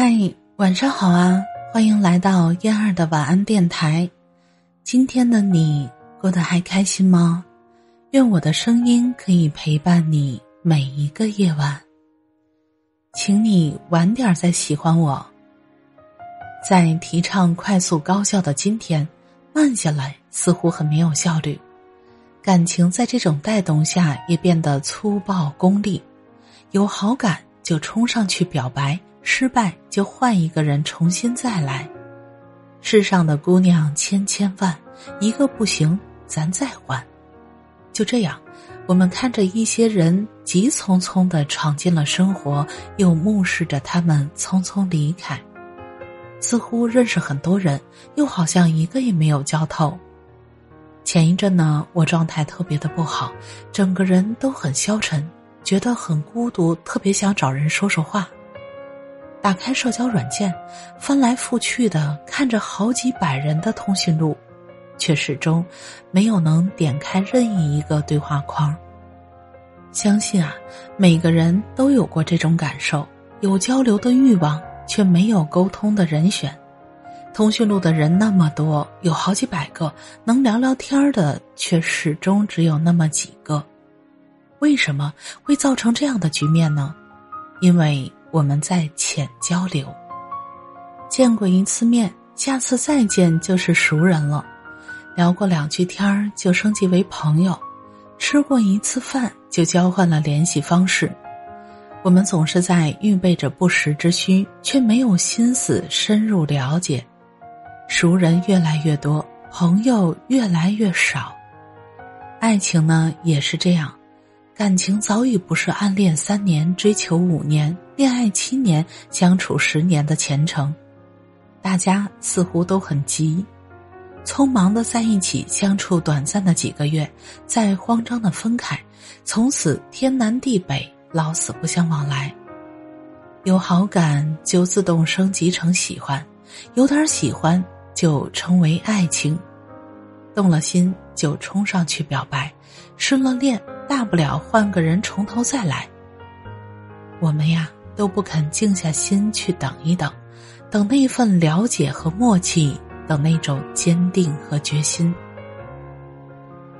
嗨，晚上好啊！欢迎来到燕儿的晚安电台。今天的你过得还开心吗？愿我的声音可以陪伴你每一个夜晚。请你晚点再喜欢我。在提倡快速高效的今天，慢下来似乎很没有效率。感情在这种带动下也变得粗暴功利，有好感就冲上去表白。失败就换一个人重新再来，世上的姑娘千千万，一个不行咱再换。就这样，我们看着一些人急匆匆的闯进了生活，又目视着他们匆匆离开，似乎认识很多人，又好像一个也没有交透。前一阵呢，我状态特别的不好，整个人都很消沉，觉得很孤独，特别想找人说说话。打开社交软件，翻来覆去的看着好几百人的通讯录，却始终没有能点开任意一个对话框。相信啊，每个人都有过这种感受：有交流的欲望，却没有沟通的人选。通讯录的人那么多，有好几百个，能聊聊天的却始终只有那么几个。为什么会造成这样的局面呢？因为。我们在浅交流，见过一次面，下次再见就是熟人了；聊过两句天儿就升级为朋友，吃过一次饭就交换了联系方式。我们总是在预备着不时之需，却没有心思深入了解。熟人越来越多，朋友越来越少，爱情呢也是这样。感情早已不是暗恋三年、追求五年、恋爱七年、相处十年的前程，大家似乎都很急，匆忙的在一起相处短暂的几个月，再慌张的分开，从此天南地北，老死不相往来。有好感就自动升级成喜欢，有点喜欢就成为爱情，动了心就冲上去表白，失了恋。大不了换个人从头再来。我们呀都不肯静下心去等一等，等那份了解和默契，等那种坚定和决心。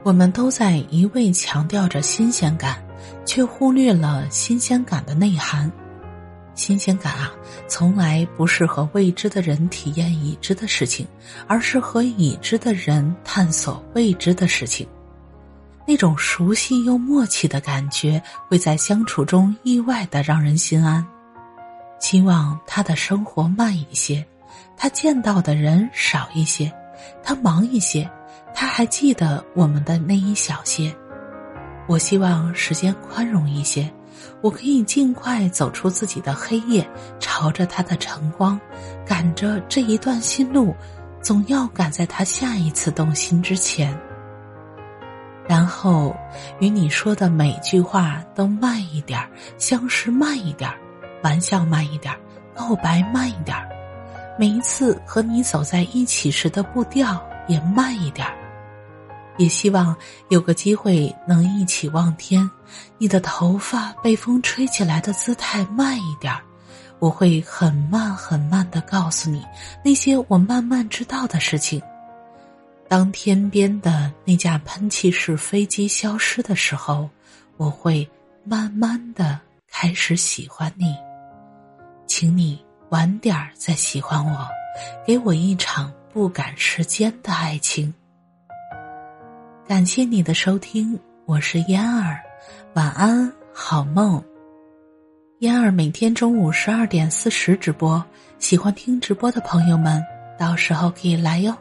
我们都在一味强调着新鲜感，却忽略了新鲜感的内涵。新鲜感啊，从来不是和未知的人体验已知的事情，而是和已知的人探索未知的事情。那种熟悉又默契的感觉，会在相处中意外的让人心安。希望他的生活慢一些，他见到的人少一些，他忙一些，他还记得我们的那一小些。我希望时间宽容一些，我可以尽快走出自己的黑夜，朝着他的晨光，赶着这一段心路，总要赶在他下一次动心之前。然后，与你说的每句话都慢一点儿相识慢一点儿玩笑慢一点儿告白慢一点儿每一次和你走在一起时的步调也慢一点儿也希望有个机会能一起望天，你的头发被风吹起来的姿态慢一点我会很慢很慢的告诉你那些我慢慢知道的事情。当天边的那架喷气式飞机消失的时候，我会慢慢的开始喜欢你，请你晚点儿再喜欢我，给我一场不赶时间的爱情。感谢你的收听，我是嫣儿，晚安，好梦。嫣儿每天中午十二点四十直播，喜欢听直播的朋友们，到时候可以来哟。